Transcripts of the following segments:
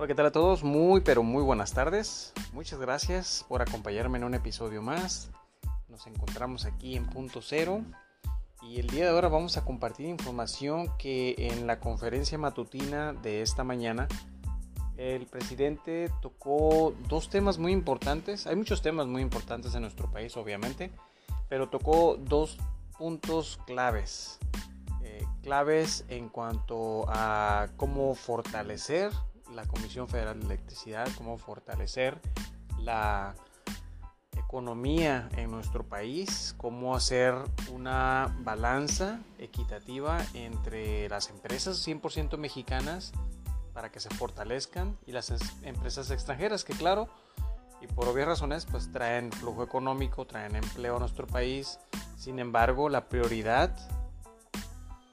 Hola, ¿qué tal a todos? Muy, pero muy buenas tardes. Muchas gracias por acompañarme en un episodio más. Nos encontramos aquí en punto cero y el día de ahora vamos a compartir información que en la conferencia matutina de esta mañana el presidente tocó dos temas muy importantes. Hay muchos temas muy importantes en nuestro país, obviamente, pero tocó dos puntos claves. Eh, claves en cuanto a cómo fortalecer la Comisión Federal de Electricidad, cómo fortalecer la economía en nuestro país, cómo hacer una balanza equitativa entre las empresas 100% mexicanas para que se fortalezcan y las empresas extranjeras que claro, y por obvias razones pues traen flujo económico, traen empleo a nuestro país. Sin embargo, la prioridad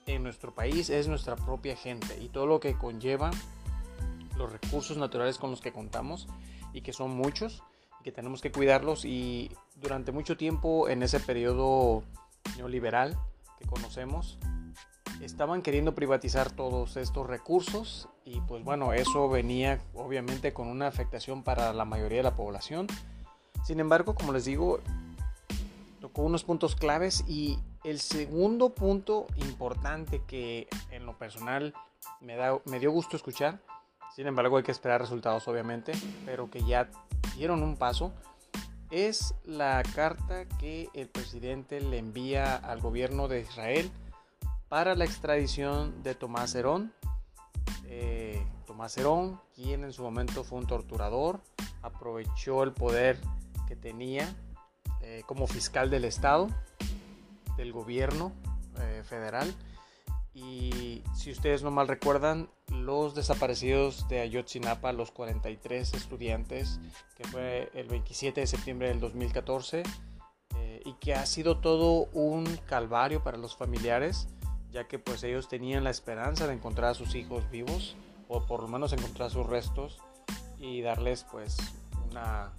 en nuestro país es nuestra propia gente y todo lo que conlleva los recursos naturales con los que contamos y que son muchos y que tenemos que cuidarlos. Y durante mucho tiempo en ese periodo neoliberal que conocemos estaban queriendo privatizar todos estos recursos y pues bueno eso venía obviamente con una afectación para la mayoría de la población. Sin embargo como les digo tocó unos puntos claves y el segundo punto importante que en lo personal me, da, me dio gusto escuchar sin embargo, hay que esperar resultados, obviamente, pero que ya dieron un paso. Es la carta que el presidente le envía al gobierno de Israel para la extradición de Tomás Herón. Eh, Tomás Herón, quien en su momento fue un torturador, aprovechó el poder que tenía eh, como fiscal del Estado, del gobierno eh, federal. Y si ustedes no mal recuerdan, los desaparecidos de Ayotzinapa, los 43 estudiantes, que fue el 27 de septiembre del 2014, eh, y que ha sido todo un calvario para los familiares, ya que pues ellos tenían la esperanza de encontrar a sus hijos vivos, o por lo menos encontrar sus restos, y darles pues una,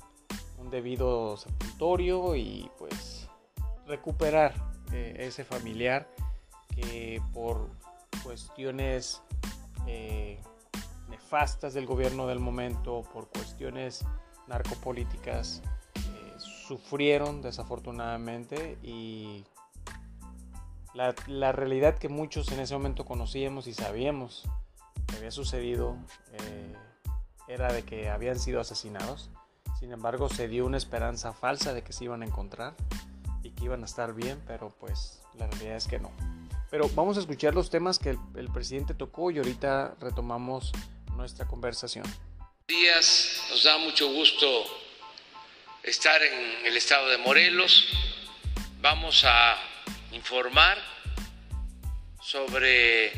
un debido sepultorio y pues recuperar eh, ese familiar que por cuestiones eh, nefastas del gobierno del momento, por cuestiones narcopolíticas, eh, sufrieron desafortunadamente y la, la, realidad que muchos en ese momento conocíamos y sabíamos que había sucedido eh, era de que habían sido asesinados. Sin embargo, se dio una esperanza falsa de que se iban a encontrar y que iban a estar bien, pero pues la realidad es que no. Pero vamos a escuchar los temas que el, presidente tocó y ahorita retomamos nuestra conversación. Días, nos da mucho gusto estar en el estado de Morelos. Vamos a informar sobre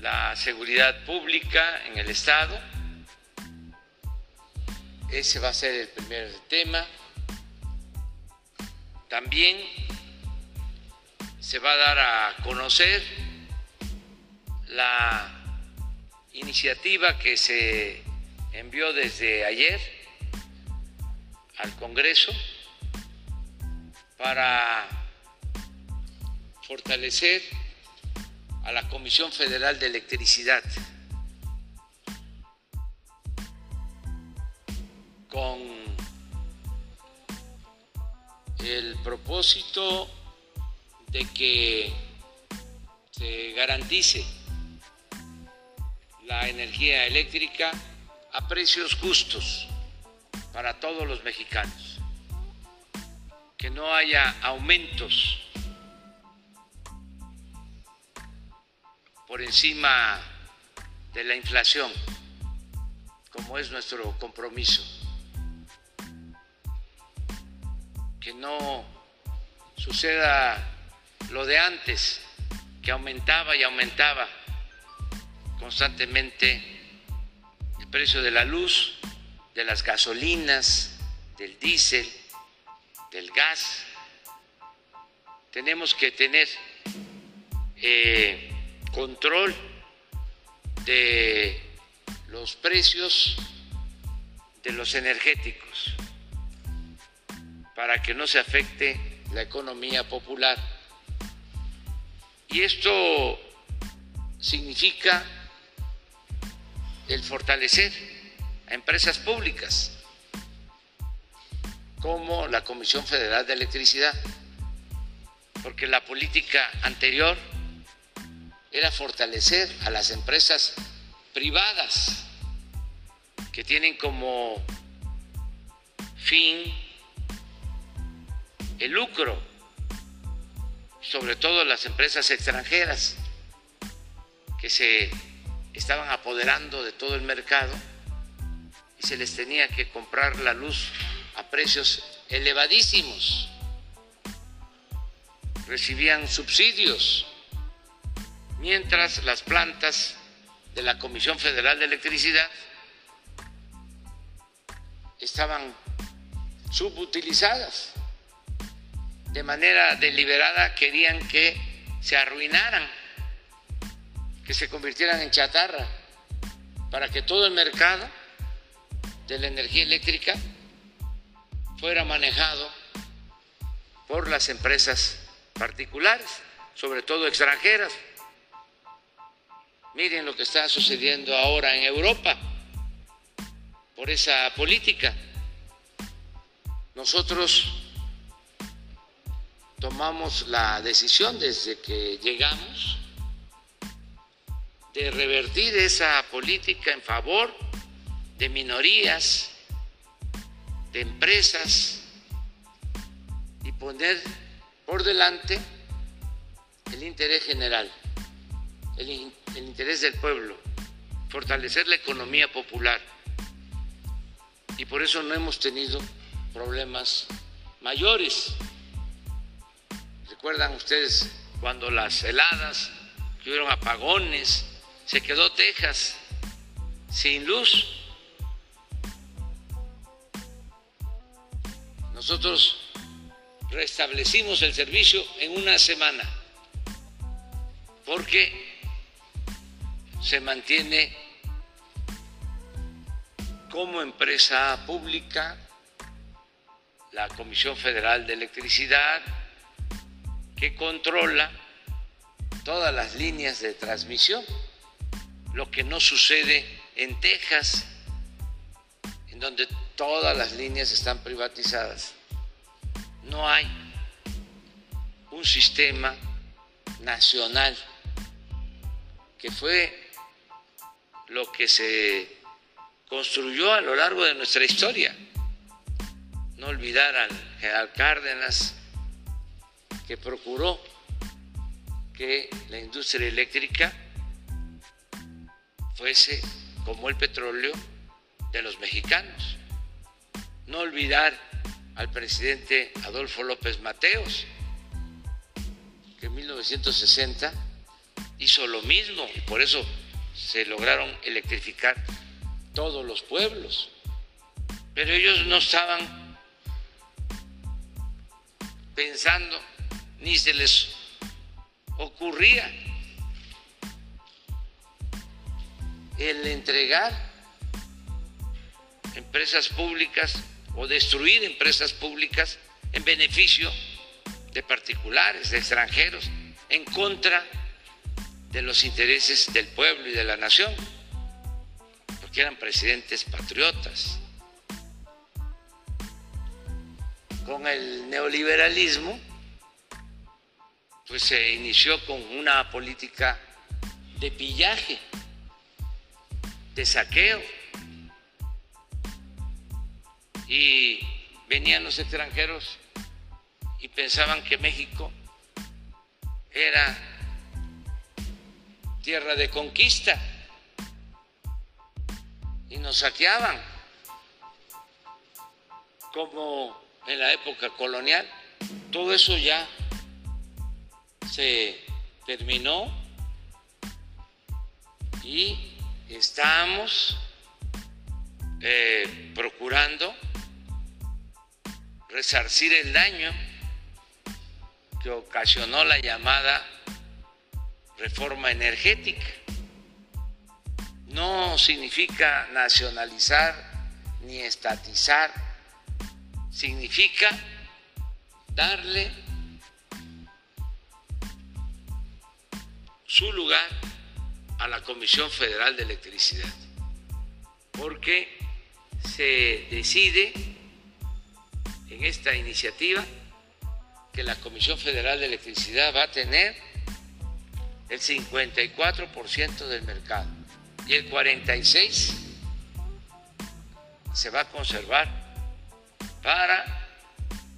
la seguridad pública en el estado. Ese va a ser el primer tema. También se va a dar a conocer la iniciativa que se envió desde ayer al Congreso para fortalecer a la Comisión Federal de Electricidad con el propósito de que se garantice la energía eléctrica a precios justos para todos los mexicanos, que no haya aumentos por encima de la inflación, como es nuestro compromiso, que no suceda lo de antes, que aumentaba y aumentaba constantemente el precio de la luz, de las gasolinas, del diésel, del gas. Tenemos que tener eh, control de los precios de los energéticos para que no se afecte la economía popular. Y esto significa el fortalecer a empresas públicas como la Comisión Federal de Electricidad, porque la política anterior era fortalecer a las empresas privadas que tienen como fin el lucro, sobre todo las empresas extranjeras que se estaban apoderando de todo el mercado y se les tenía que comprar la luz a precios elevadísimos. Recibían subsidios, mientras las plantas de la Comisión Federal de Electricidad estaban subutilizadas. De manera deliberada querían que se arruinaran que se convirtieran en chatarra para que todo el mercado de la energía eléctrica fuera manejado por las empresas particulares, sobre todo extranjeras. Miren lo que está sucediendo ahora en Europa por esa política. Nosotros tomamos la decisión desde que llegamos de revertir esa política en favor de minorías, de empresas y poner por delante el interés general, el, interés del pueblo, fortalecer la economía popular. Y por eso no hemos tenido problemas mayores. ¿Recuerdan ustedes cuando las heladas, que hubieron apagones, se quedó Texas sin luz. Nosotros restablecimos el servicio en una semana porque se mantiene como empresa pública la Comisión Federal de Electricidad que controla todas las líneas de transmisión lo que no sucede en Texas, en donde todas las líneas están privatizadas. No hay un sistema nacional que fue lo que se construyó a lo largo de nuestra historia. No olvidar al general Cárdenas, que procuró que la industria eléctrica fuese como el petróleo de los mexicanos. No olvidar al presidente Adolfo López Mateos, que en 1960 hizo lo mismo y por eso se lograron electrificar todos los pueblos. Pero ellos no estaban pensando, ni se les ocurría el entregar empresas públicas o destruir empresas públicas en beneficio de particulares, de extranjeros, en contra de los intereses del pueblo y de la nación, porque eran presidentes patriotas. Con el neoliberalismo, pues se inició con una política de pillaje de saqueo. Y venían los extranjeros y pensaban que México era tierra de conquista y nos saqueaban como en la época colonial. Todo eso ya se terminó y estamos eh, procurando resarcir el daño que ocasionó la llamada reforma energética. No significa nacionalizar ni estatizar, significa darle su lugar a la Comisión Federal de Electricidad. porque se decide en esta iniciativa que la Comisión Federal de Electricidad va a tener el 54% del mercado y el 46% se va a conservar para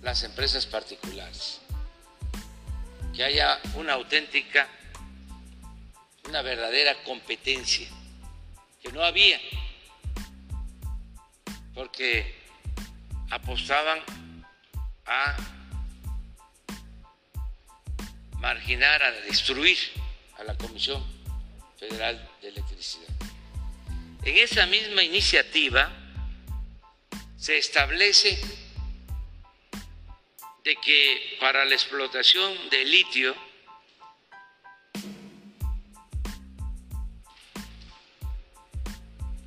las empresas particulares. Que haya una auténtica, una verdadera competencia, que no había, porque apostaban a marginar, a destruir a la Comisión Federal de Electricidad. En esa misma iniciativa se establece de que para la explotación de litio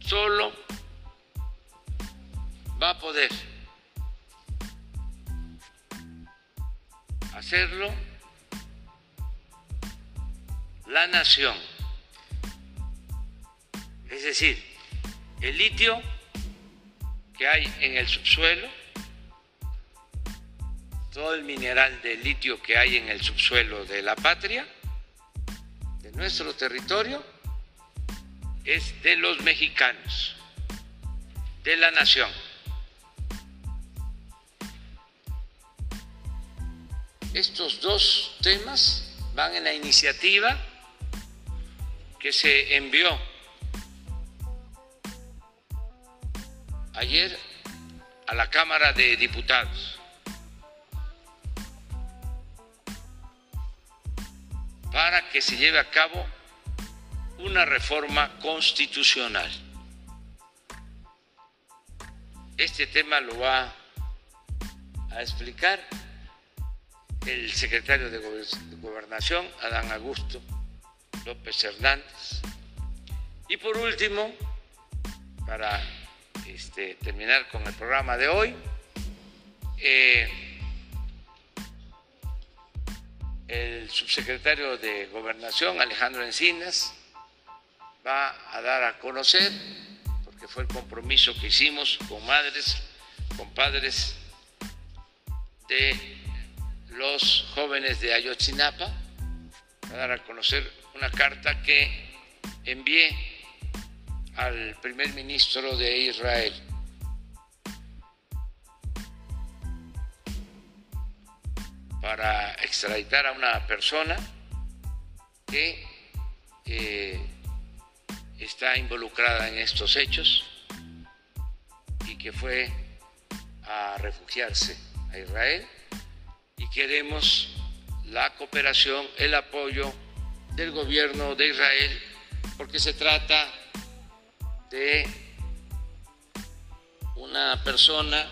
solo va a poder hacerlo la nación. Es decir, el litio que hay en el subsuelo, todo el mineral de litio que hay en el subsuelo de la patria, de nuestro territorio, es de los mexicanos, de la nación. Estos dos temas van en la iniciativa que se envió ayer a la Cámara de Diputados para que se lleve a cabo una reforma constitucional. Este tema lo va a explicar el secretario de Gobernación, Adán Augusto López Hernández. Y por último, para este, terminar con el programa de hoy, eh, el subsecretario de Gobernación, Alejandro Encinas, va a dar a conocer, porque fue el compromiso que hicimos con madres, con padres de los jóvenes de Ayotzinapa, va a dar a conocer una carta que envié al primer ministro de Israel. para extraditar a una persona que eh, está involucrada en estos hechos y que fue a refugiarse a Israel. Y queremos la cooperación, el apoyo del gobierno de Israel, porque se trata de una persona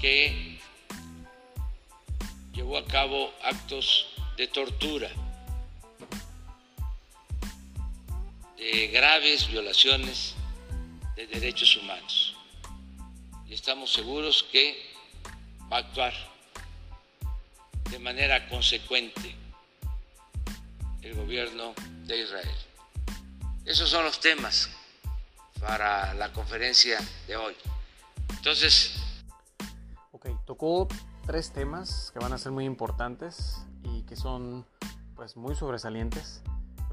que llevó a cabo actos de tortura, de graves violaciones de derechos humanos. Y estamos seguros que va a actuar de manera consecuente el gobierno de Israel. Esos son los temas para la conferencia de hoy. Entonces... Ok, tocó tres temas que van a ser muy importantes y que son pues muy sobresalientes.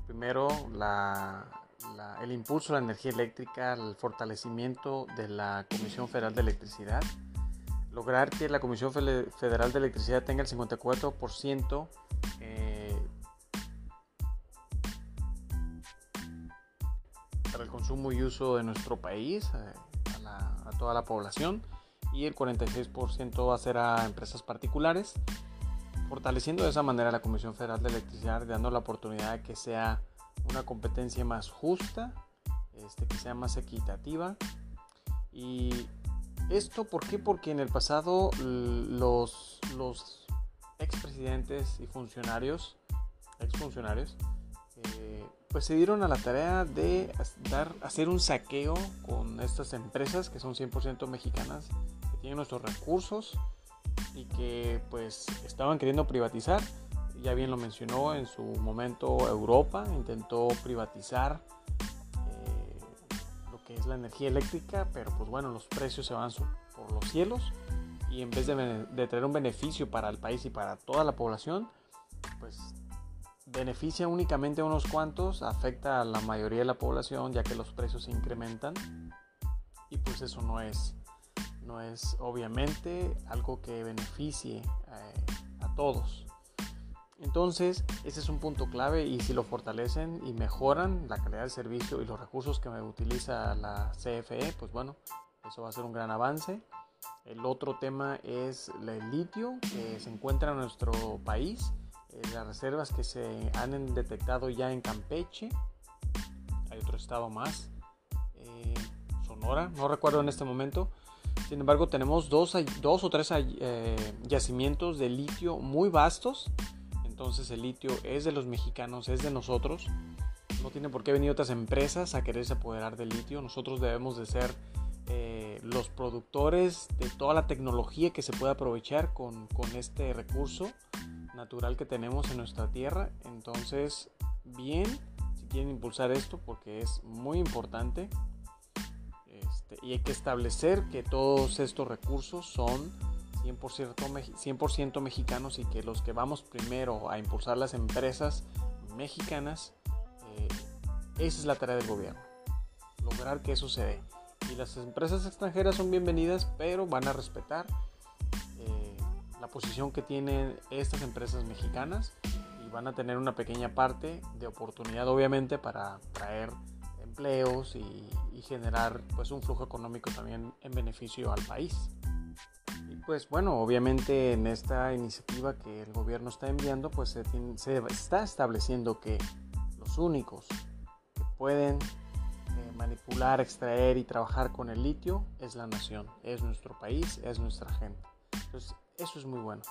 Primero, el impulso a la energía eléctrica, el fortalecimiento de la Comisión Federal de Electricidad, lograr que la Comisión Federal de Electricidad tenga el 54% el consumo y uso de nuestro país, eh, a, toda la población, y el 46% va a ser a empresas particulares, fortaleciendo de esa manera la Comisión Federal de Electricidad, dando la oportunidad de que sea una competencia más justa, este, que sea más equitativa. Y esto, ¿por qué? Porque en el pasado los, los expresidentes y funcionarios, exfuncionarios, eh, pues se dieron a la tarea de dar, hacer un saqueo con estas empresas que son 100% mexicanas, que tienen nuestros recursos y que pues estaban queriendo privatizar. Ya bien lo mencionó en su momento Europa, intentó privatizar eh, que es la energía eléctrica, pero pues bueno, los precios se van por los cielos y en vez de, de traer un beneficio para el país y para toda la población, pues beneficia únicamente a unos cuantos, afecta a la mayoría de la población ya que los precios se incrementan y pues eso no es, no es obviamente algo que beneficie eh, a todos. Entonces, ese es un punto clave y si lo fortalecen y mejoran la calidad del servicio y los recursos que utiliza la CFE, pues bueno, eso va a ser un gran avance. El otro tema es el litio que se encuentra en nuestro país eh, las reservas que se han detectado ya en Campeche. Hay otro estado más, eh, Sonora, no recuerdo en este momento. Sin embargo, tenemos dos, o tres eh, yacimientos de litio muy vastos. Entonces el litio es de los mexicanos, es de nosotros. No tiene por qué venir otras empresas a quererse apoderar del litio. Nosotros debemos de ser los productores de toda la tecnología que se puede aprovechar con, con este recurso natural que tenemos en nuestra tierra. Entonces, bien, si quieren impulsar esto porque es muy importante. Este, y hay que establecer que todos estos recursos son 100%, 100 mexicanos y que los que vamos primero a impulsar las empresas mexicanas, eh, esa es la tarea del gobierno. Lograr que eso se dé. Y las empresas extranjeras son bienvenidas, pero van a respetar la posición que tienen estas empresas mexicanas y van a tener una pequeña parte de oportunidad obviamente para traer empleos y, generar pues un flujo económico también en beneficio al país. Y pues bueno, obviamente en esta iniciativa que el gobierno está enviando pues se, se está estableciendo que los únicos que pueden eh, manipular, extraer y trabajar con el litio es la nación, es nuestro país, es nuestra gente. Entonces eso es muy bueno.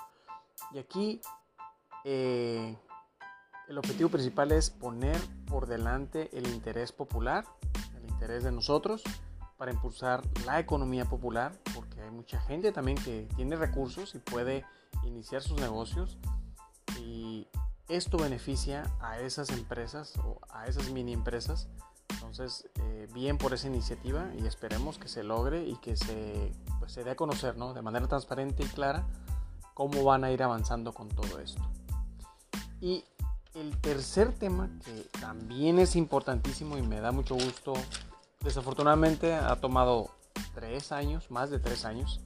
Y aquí eh, el objetivo principal es poner por delante el interés popular, el interés de nosotros, para impulsar la economía popular, porque hay mucha gente también que tiene recursos y puede iniciar sus negocios. Y esto beneficia a esas empresas o a esas mini empresas. Entonces, eh, bien por esa iniciativa y esperemos que se logre y que se pues, se dé a conocer ¿no? de manera transparente y clara cómo van a ir avanzando con todo esto. Y el tercer tema que también es importantísimo y me da mucho gusto, desafortunadamente ha tomado tres años, más de tres años,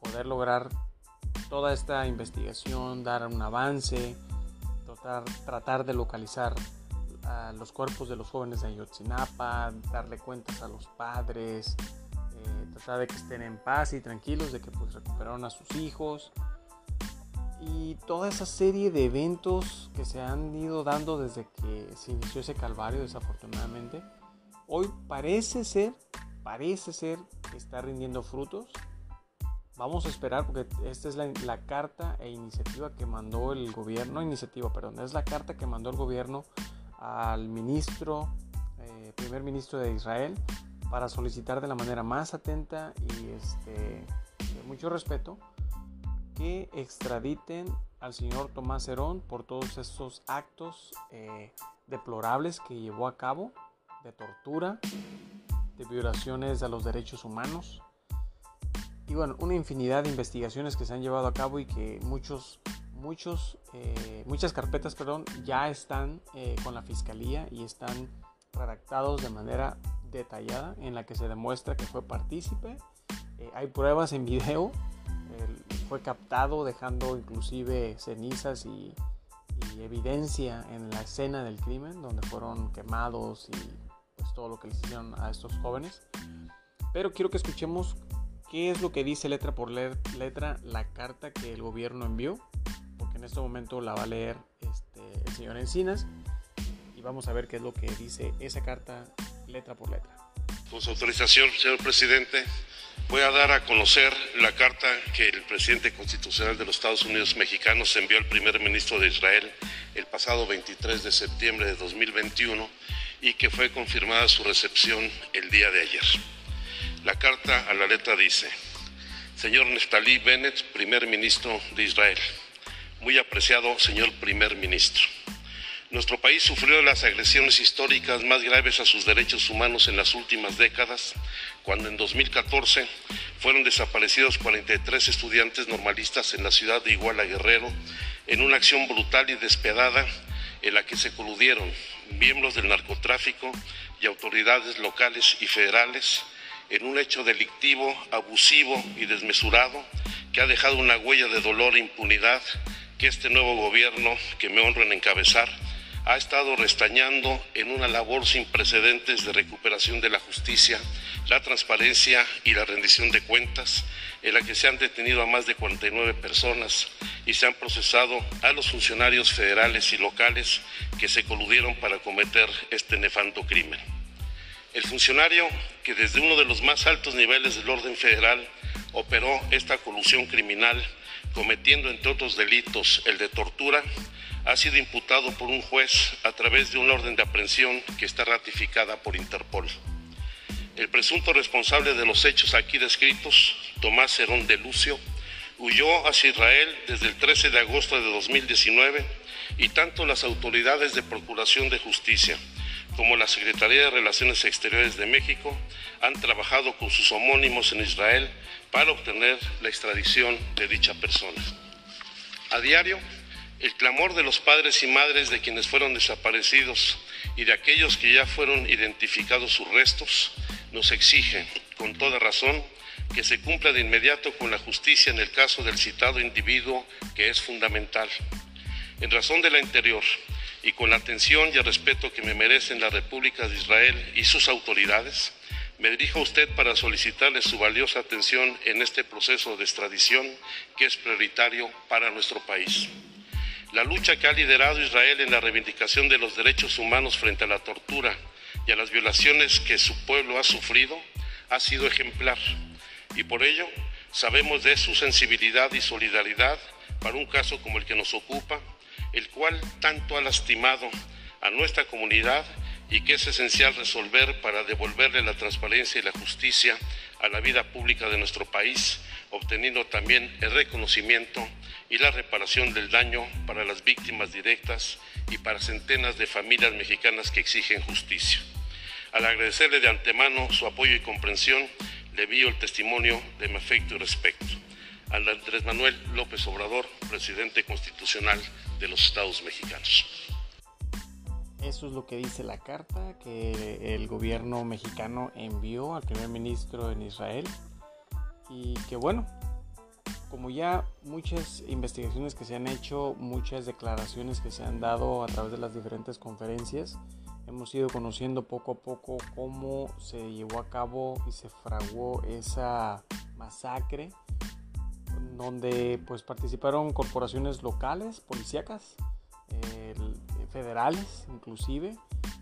poder lograr toda esta investigación, dar un avance, tratar, de localizar los cuerpos de los jóvenes de Ayotzinapa, darle cuentas a los padres, tratar de que estén en paz y tranquilos, de que pues recuperaron a sus hijos y toda esa serie de eventos que se han ido dando desde que se inició ese calvario desafortunadamente, hoy parece ser, parece ser que está rindiendo frutos. Vamos a esperar porque esta es la, carta e iniciativa que mandó el gobierno, iniciativa, perdón, es la carta que mandó el gobierno al ministro, eh, primer ministro de Israel, para solicitar de la manera más atenta y este, de mucho respeto que extraditen al señor Tomás Herón por todos estos actos eh, deplorables que llevó a cabo de tortura, de violaciones a los derechos humanos y bueno, una infinidad de investigaciones que se han llevado a cabo y que muchos, muchos, eh, muchas carpetas, perdón, ya están eh, con la fiscalía y están redactados de manera detallada en la que se demuestra que fue partícipe. Hay pruebas en video, fue captado dejando inclusive cenizas y, evidencia en la escena del crimen donde fueron quemados y pues todo lo que le hicieron a estos jóvenes. Pero quiero que escuchemos qué es lo que dice letra por letra la carta que el gobierno envió, porque en este momento la va a leer este, el señor Encinas y vamos a ver qué es lo que dice esa carta letra por letra. Con su autorización, señor presidente, voy a dar a conocer la carta que presidente constitucional de los Estados Unidos mexicanos envió al primer ministro de Israel el pasado 23 de septiembre de 2021 y que fue confirmada su recepción el día de ayer. La carta a la letra dice, señor Neftali Bennett, primer ministro de Israel, muy apreciado señor primer ministro. Nuestro país sufrió las agresiones históricas más graves a sus derechos humanos en las últimas décadas, cuando en 2014 fueron desaparecidos 43 estudiantes normalistas en la ciudad de Iguala Guerrero en una acción brutal y despiadada en la que se coludieron miembros del narcotráfico y autoridades locales y federales en un hecho delictivo, abusivo y desmesurado que ha dejado una huella de dolor e impunidad que este nuevo gobierno que me honro en encabezar ha estado restañando en una labor sin precedentes de recuperación de la justicia, la transparencia y la rendición de cuentas, en la que se han detenido a más de 49 personas y se han procesado a los funcionarios federales y locales que se coludieron para cometer este nefando crimen. El funcionario que desde uno de los más altos niveles del orden federal operó esta colusión criminal, cometiendo entre otros delitos el de tortura, ha sido imputado por un juez a través de una orden de aprehensión que está ratificada por Interpol. El presunto responsable de los hechos aquí descritos, Tomás Herón de Lucio, huyó hacia Israel desde el 13 de agosto de 2019 y tanto las autoridades de Procuración de Justicia como la Secretaría de Relaciones Exteriores de México han trabajado con sus homónimos en Israel para obtener la extradición de dicha persona. A diario, el clamor de los padres y madres de quienes fueron desaparecidos y de aquellos que ya fueron identificados sus restos nos exige, con toda razón, que se cumpla de inmediato con la justicia en el caso del citado individuo que es fundamental. En razón de la anterior y con la atención y el respeto que me merecen la República de Israel y sus autoridades, me dirijo a usted para solicitarle su valiosa atención en este proceso de extradición que es prioritario para nuestro país. La lucha que ha liderado Israel en la reivindicación de los derechos humanos frente a la tortura y a las violaciones que su pueblo ha sufrido ha sido ejemplar y por ello sabemos de su sensibilidad y solidaridad para un caso como el que nos ocupa, el cual tanto ha lastimado a nuestra comunidad y que es esencial resolver para devolverle la transparencia y la justicia a la vida pública de nuestro país, obteniendo también el reconocimiento y la reparación del daño para las víctimas directas y para centenas de familias mexicanas que exigen justicia. Al agradecerle de antemano su apoyo y comprensión, le envío el testimonio de mi afecto y respeto. Andrés Manuel López Obrador, presidente constitucional de los Estados mexicanos. Eso es lo que dice la carta que el gobierno mexicano envió al primer ministro en Israel. Y que bueno, como ya muchas investigaciones que se han hecho, muchas declaraciones que se han dado a través de las diferentes conferencias, hemos ido conociendo poco a poco cómo se llevó a cabo y se fraguó esa masacre donde pues participaron corporaciones locales, policíacas, federales inclusive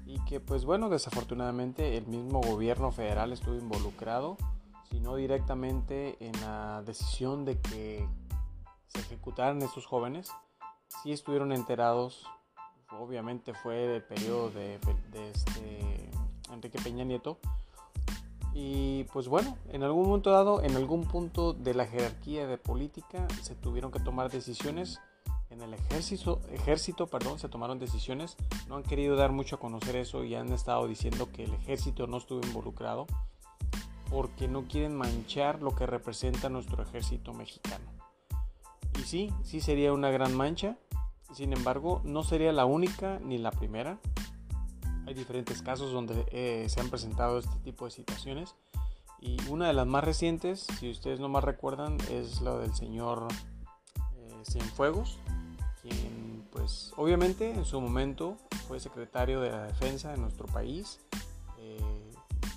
y que pues bueno desafortunadamente el mismo gobierno federal estuvo involucrado sino directamente en la decisión de que se ejecutaran estos jóvenes, sí estuvieron enterados, obviamente fue del periodo de, este Enrique Peña Nieto, y pues bueno, en algún momento dado, en algún punto de la jerarquía de política, se tuvieron que tomar decisiones. En el ejército, ejército perdón, se tomaron decisiones. No han querido dar mucho a conocer eso y han estado diciendo que el ejército no estuvo involucrado porque no quieren manchar lo que representa nuestro ejército mexicano. Y sí, sí sería una gran mancha, sin embargo, no sería la única ni la primera. Hay diferentes casos donde eh, se han presentado este tipo de situaciones. Y una de las más recientes, si ustedes no más recuerdan, es la del señor eh, Cienfuegos, quien pues obviamente en su momento fue secretario de la defensa de nuestro país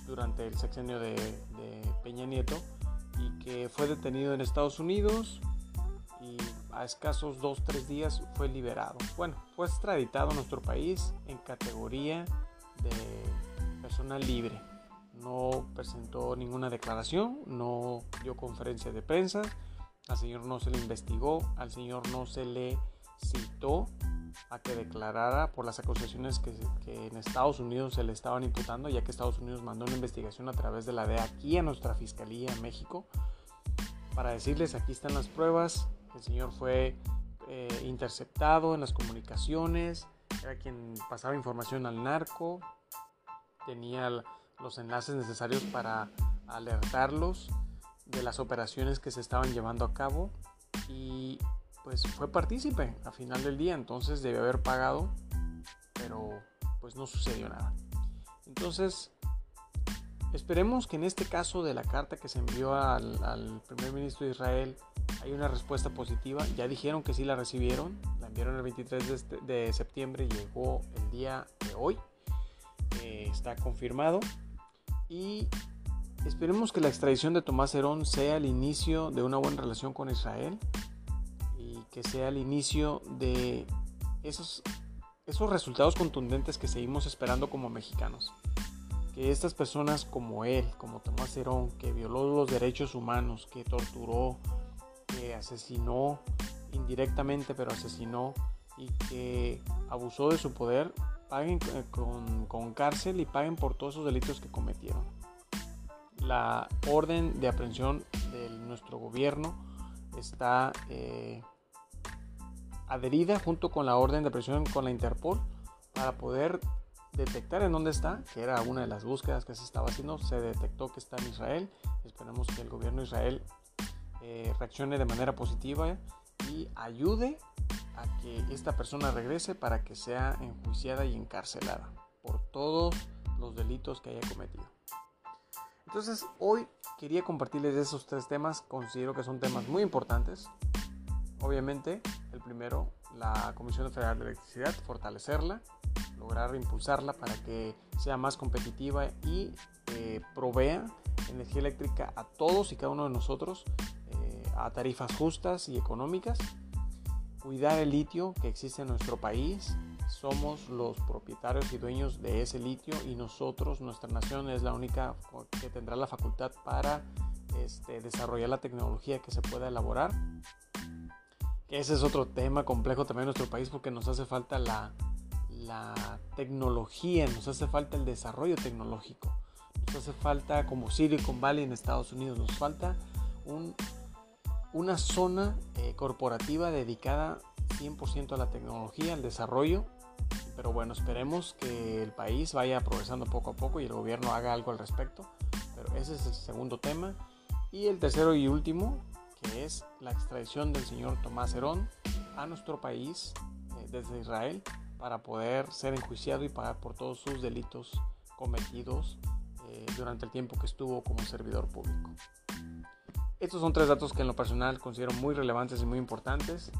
durante el sexenio de, Peña Nieto y que fue detenido en Estados Unidos y a escasos 2-3 días fue liberado. Bueno, fue extraditado a nuestro país en categoría de persona libre. No presentó ninguna declaración, no dio conferencia de prensa, al señor no se le investigó, al señor no se le citó a que declarara por las acusaciones que, en Estados Unidos se le estaban imputando, ya que Estados Unidos mandó una investigación a través de la DEA aquí a nuestra Fiscalía en México, para decirles aquí están las pruebas, el señor fue eh, interceptado en las comunicaciones, era quien pasaba información al narco, tenía los enlaces necesarios para alertarlos de las operaciones que se estaban llevando a cabo y pues fue partícipe a final del día, entonces debe haber pagado, pero pues no sucedió nada. Entonces, esperemos que en este caso de la carta que se envió al, primer ministro de Israel hay una respuesta positiva. Ya dijeron que sí la recibieron, la enviaron el 23 de, este, de septiembre llegó el día de hoy. Eh, está confirmado. Y esperemos que la extradición de Tomás Herón sea el inicio de una buena relación con Israel que sea el inicio de esos esos resultados contundentes que seguimos esperando como mexicanos. Que estas personas como él, como Tomás Herón, que violó los derechos humanos, que torturó, que asesinó indirectamente, pero asesinó y que abusó de su poder, paguen con, con cárcel y paguen por todos esos delitos que cometieron. La orden de aprehensión de nuestro gobierno está eh, adherida junto con la orden de presión con la Interpol para poder detectar en dónde está, que era una de las búsquedas que se estaba haciendo, se detectó que está en Israel. Esperemos que el gobierno de Israel eh, reaccione de manera positiva y ayude a que esta persona regrese para que sea enjuiciada y encarcelada por todos los delitos que haya cometido. Entonces hoy quería compartirles esos tres temas, considero que son temas muy importantes. Obviamente el primero, la Comisión Federal de Electricidad, fortalecerla, lograr impulsarla para que sea más competitiva y eh, provea energía eléctrica a todos y cada uno de nosotros eh, a tarifas justas y económicas. Cuidar el litio que existe en nuestro país. Somos los propietarios y dueños de ese litio y nosotros, nuestra nación, es la única que tendrá la facultad para este, desarrollar la tecnología que se pueda elaborar ese es otro tema complejo también en nuestro país porque nos hace falta la, tecnología, nos hace falta el desarrollo tecnológico, nos hace falta como Silicon Valley en Estados Unidos, nos falta una zona eh, corporativa dedicada 100% a la tecnología, al desarrollo, pero bueno, esperemos que el país vaya progresando poco a poco y el gobierno haga algo al respecto, pero ese es el segundo tema. Y el tercero y último, que es la extradición del señor Tomás Herón a nuestro país eh, desde Israel para poder ser enjuiciado y pagar por todos sus delitos cometidos eh, durante el tiempo que estuvo como servidor público. Estos son tres datos que en lo personal considero muy relevantes y muy importantes.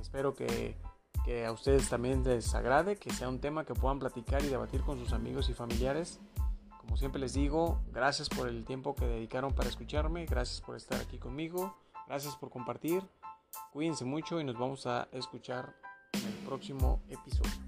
Espero que, que a ustedes también les agrade, que sea un tema que puedan platicar y debatir con sus amigos y familiares. Como siempre les digo, gracias por el tiempo que dedicaron para escucharme, gracias por estar aquí conmigo Gracias por compartir. Cuídense mucho y nos vamos a escuchar en el próximo episodio.